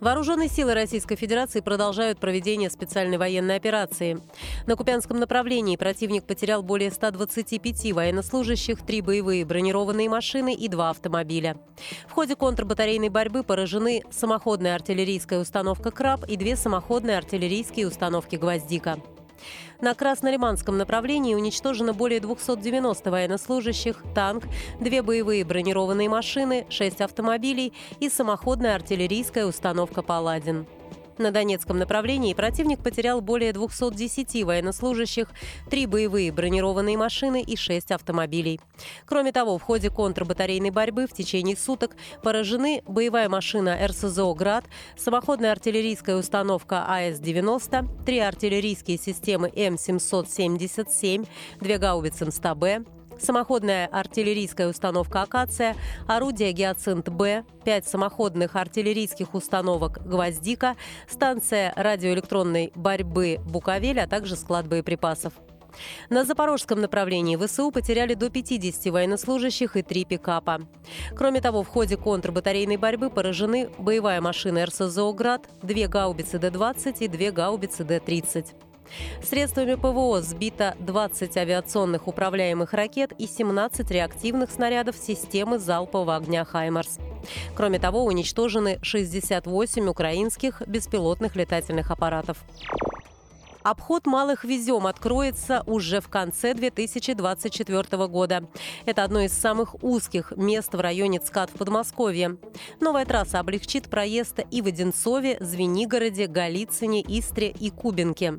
Вооруженные силы Российской Федерации продолжают проведение специальной военной операции. На Купянском направлении противник потерял более 125 военнослужащих, три боевые бронированные машины и два автомобиля. В ходе контрбатарейной борьбы поражены самоходная артиллерийская установка «Краб» и две самоходные артиллерийские установки «Гвоздика». На Краснолиманском направлении уничтожено более 290 военнослужащих, танк, две боевые бронированные машины, шесть автомобилей и самоходная артиллерийская установка «Паладин». На Донецком направлении противник потерял более 210 военнослужащих, три боевые бронированные машины и шесть автомобилей. Кроме того, в ходе контрбатарейной борьбы в течение суток поражены боевая машина РСЗО «Град», самоходная артиллерийская установка АС-90, три артиллерийские системы М777, две гаубицы МСТА-Б, самоходная артиллерийская установка «Акация», орудие «Гиацинт-Б», пять самоходных артиллерийских установок «Гвоздика», станция радиоэлектронной борьбы «Буковель», а также склад боеприпасов. На запорожском направлении ВСУ потеряли до 50 военнослужащих и три пикапа. Кроме того, в ходе контрбатарейной борьбы поражены боевая машина РСЗО «Град», две гаубицы Д-20 и две гаубицы Д-30. Средствами ПВО сбито 20 авиационных управляемых ракет и 17 реактивных снарядов системы залпового огня «Хаймарс». Кроме того, уничтожены 68 украинских беспилотных летательных аппаратов. Обход малых везем откроется уже в конце 2024 года. Это одно из самых узких мест в районе ЦКАД в Подмосковье. Новая трасса облегчит проезд и в Одинцове, Звенигороде, Голицыне, Истре и Кубинке.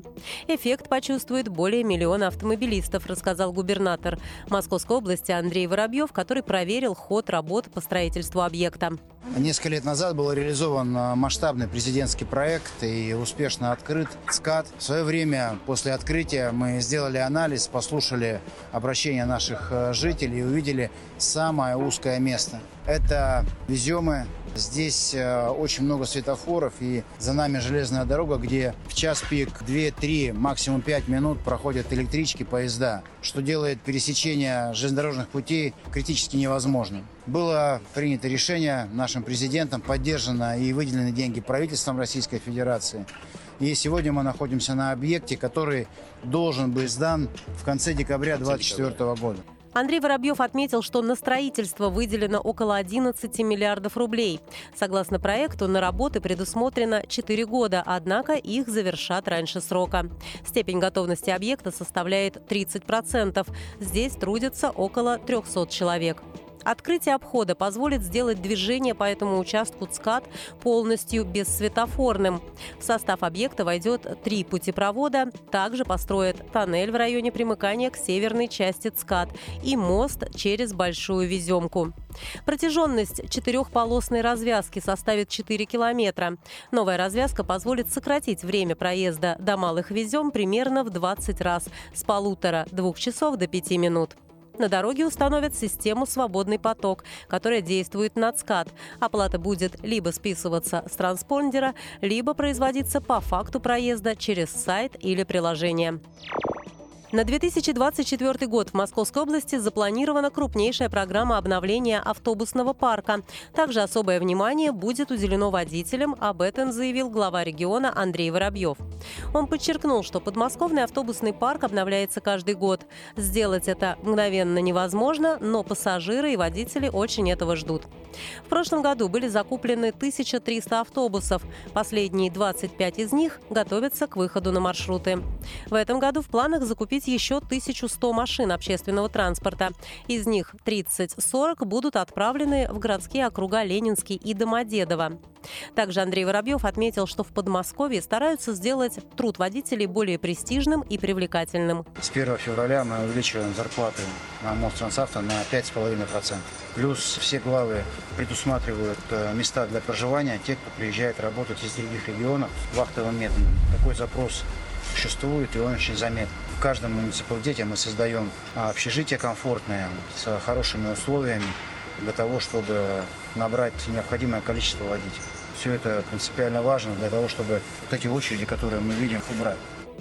Эффект почувствует более миллиона автомобилистов, рассказал губернатор Московской области Андрей Воробьев, который проверил ход работ по строительству объекта. Несколько лет назад был реализован а, масштабный президентский проект и успешно открыт СКАД. В свое время после открытия мы сделали анализ, послушали обращения наших э, жителей и увидели самое узкое место. Это Веземы. Здесь э, очень много светофоров и за нами железная дорога, где в час пик 2-3, максимум 5 минут проходят электрички, поезда, что делает пересечение железнодорожных путей критически невозможным. Было принято решение нашим президентом, поддержано и выделены деньги правительством Российской Федерации. И сегодня мы находимся на объекте, который должен быть сдан в конце декабря 2024 года. Андрей Воробьев отметил, что на строительство выделено около 11 миллиардов рублей. Согласно проекту, на работы предусмотрено 4 года, однако их завершат раньше срока. Степень готовности объекта составляет 30%. Здесь трудятся около 300 человек. Открытие обхода позволит сделать движение по этому участку ЦКАД полностью бессветофорным. В состав объекта войдет три путепровода. Также построят тоннель в районе примыкания к северной части ЦКАД и мост через Большую Веземку. Протяженность четырехполосной развязки составит 4 километра. Новая развязка позволит сократить время проезда до Малых Везем примерно в 20 раз с полутора-двух часов до пяти минут. На дороге установят систему «Свободный поток», которая действует на ЦКАД. Оплата будет либо списываться с транспондера, либо производиться по факту проезда через сайт или приложение. На 2024 год в Московской области запланирована крупнейшая программа обновления автобусного парка. Также особое внимание будет уделено водителям, об этом заявил глава региона Андрей Воробьев. Он подчеркнул, что подмосковный автобусный парк обновляется каждый год. Сделать это мгновенно невозможно, но пассажиры и водители очень этого ждут. В прошлом году были закуплены 1300 автобусов. Последние 25 из них готовятся к выходу на маршруты. В этом году в планах закупить еще 1100 машин общественного транспорта. Из них 30-40 будут отправлены в городские округа Ленинский и Домодедово. Также Андрей Воробьев отметил, что в Подмосковье стараются сделать труд водителей более престижным и привлекательным. С 1 февраля мы увеличиваем зарплаты на Мострансавто на 5,5%. Плюс все главы предусматривают э, места для проживания тех, кто приезжает работать из других регионов вахтовым методом. Такой запрос существует, и он очень заметен. В каждом муниципалитете мы создаем общежитие комфортное, с хорошими условиями, для того, чтобы набрать необходимое количество водителей. Все это принципиально важно для того, чтобы вот эти очереди, которые мы видим, убрать.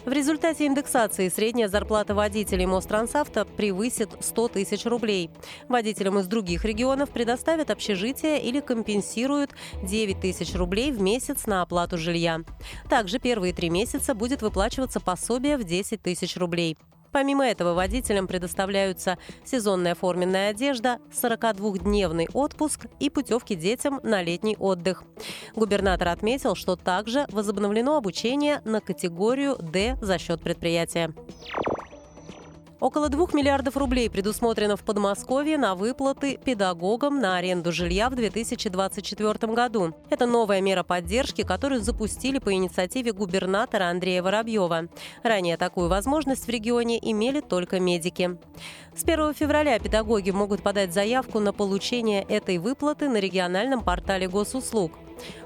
В результате индексации средняя зарплата водителей Мострансавто превысит 100 тысяч рублей. Водителям из других регионов предоставят общежитие или компенсируют 9 тысяч рублей в месяц на оплату жилья. Также первые три месяца будет выплачиваться пособие в 10 тысяч рублей. Помимо этого водителям предоставляются сезонная форменная одежда, 42-дневный отпуск и путевки детям на летний отдых. Губернатор отметил, что также возобновлено обучение на категорию «Д» за счет предприятия. Около 2 миллиардов рублей предусмотрено в Подмосковье на выплаты педагогам на аренду жилья в 2024 году. Это новая мера поддержки, которую запустили по инициативе губернатора Андрея Воробьева. Ранее такую возможность в регионе имели только медики. С 1 февраля педагоги могут подать заявку на получение этой выплаты на региональном портале госуслуг.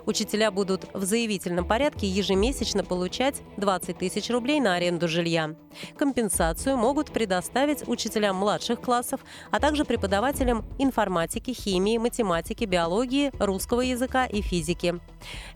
Учителя будут в заявительном порядке ежемесячно получать 20 тысяч рублей на аренду жилья. Компенсацию могут предоставить учителям младших классов, а также преподавателям информатики, химии, математики, биологии, русского языка и физики.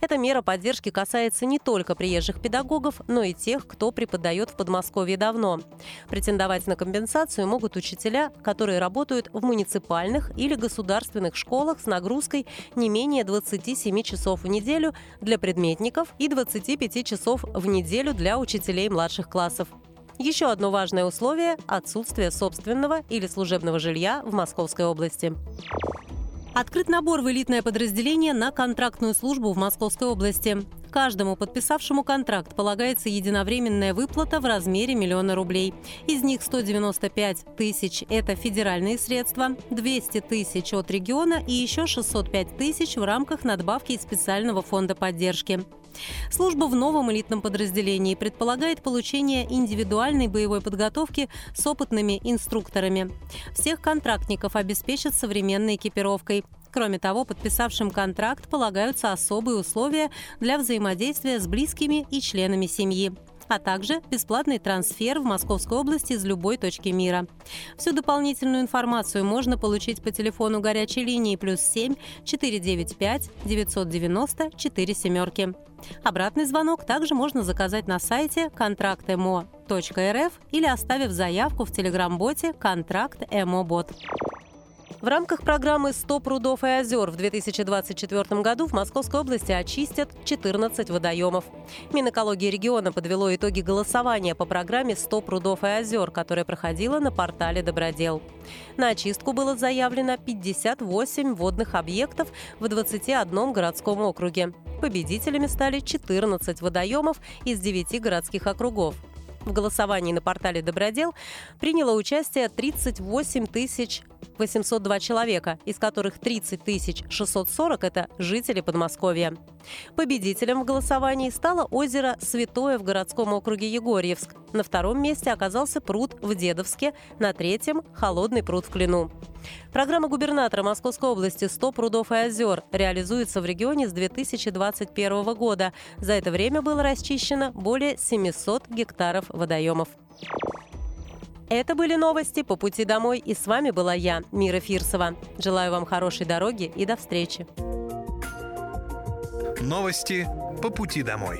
Эта мера поддержки касается не только приезжих педагогов, но и тех, кто преподает в Подмосковье давно. Претендовать на компенсацию могут учителя, которые работают в муниципальных или государственных школах с нагрузкой не менее 27 часов в неделю для предметников и 25 часов в неделю для учителей младших классов. Еще одно важное условие – отсутствие собственного или служебного жилья в Московской области. Открыт набор в элитное подразделение на контрактную службу в Московской области. Каждому подписавшему контракт полагается единовременная выплата в размере миллиона рублей. Из них 195 тысяч – это федеральные средства, 200 тысяч от региона и еще 605 тысяч в рамках надбавки из специального фонда поддержки. Служба в новом элитном подразделении предполагает получение индивидуальной боевой подготовки с опытными инструкторами. Всех контрактников обеспечат современной экипировкой. Кроме того, подписавшим контракт полагаются особые условия для взаимодействия с близкими и членами семьи а также бесплатный трансфер в Московской области из любой точки мира. Всю дополнительную информацию можно получить по телефону горячей линии плюс 7 495 990 4 семерки. Обратный звонок также можно заказать на сайте контрактмо.рф или оставив заявку в телеграм-боте «Контракт ЭМО-бот». В рамках программы «100 прудов и озер» в 2024 году в Московской области очистят 14 водоемов. Минэкология региона подвело итоги голосования по программе «100 прудов и озер», которая проходила на портале «Добродел». На очистку было заявлено 58 водных объектов в 21 городском округе. Победителями стали 14 водоемов из 9 городских округов. В голосовании на портале «Добродел» приняло участие 38 тысяч 802 человека, из которых 30 640 – это жители Подмосковья. Победителем в голосовании стало озеро Святое в городском округе Егорьевск. На втором месте оказался пруд в Дедовске, на третьем – холодный пруд в Клину. Программа губернатора Московской области «100 прудов и озер» реализуется в регионе с 2021 года. За это время было расчищено более 700 гектаров водоемов. Это были новости по пути домой, и с вами была я, Мира Фирсова. Желаю вам хорошей дороги и до встречи. Новости по пути домой.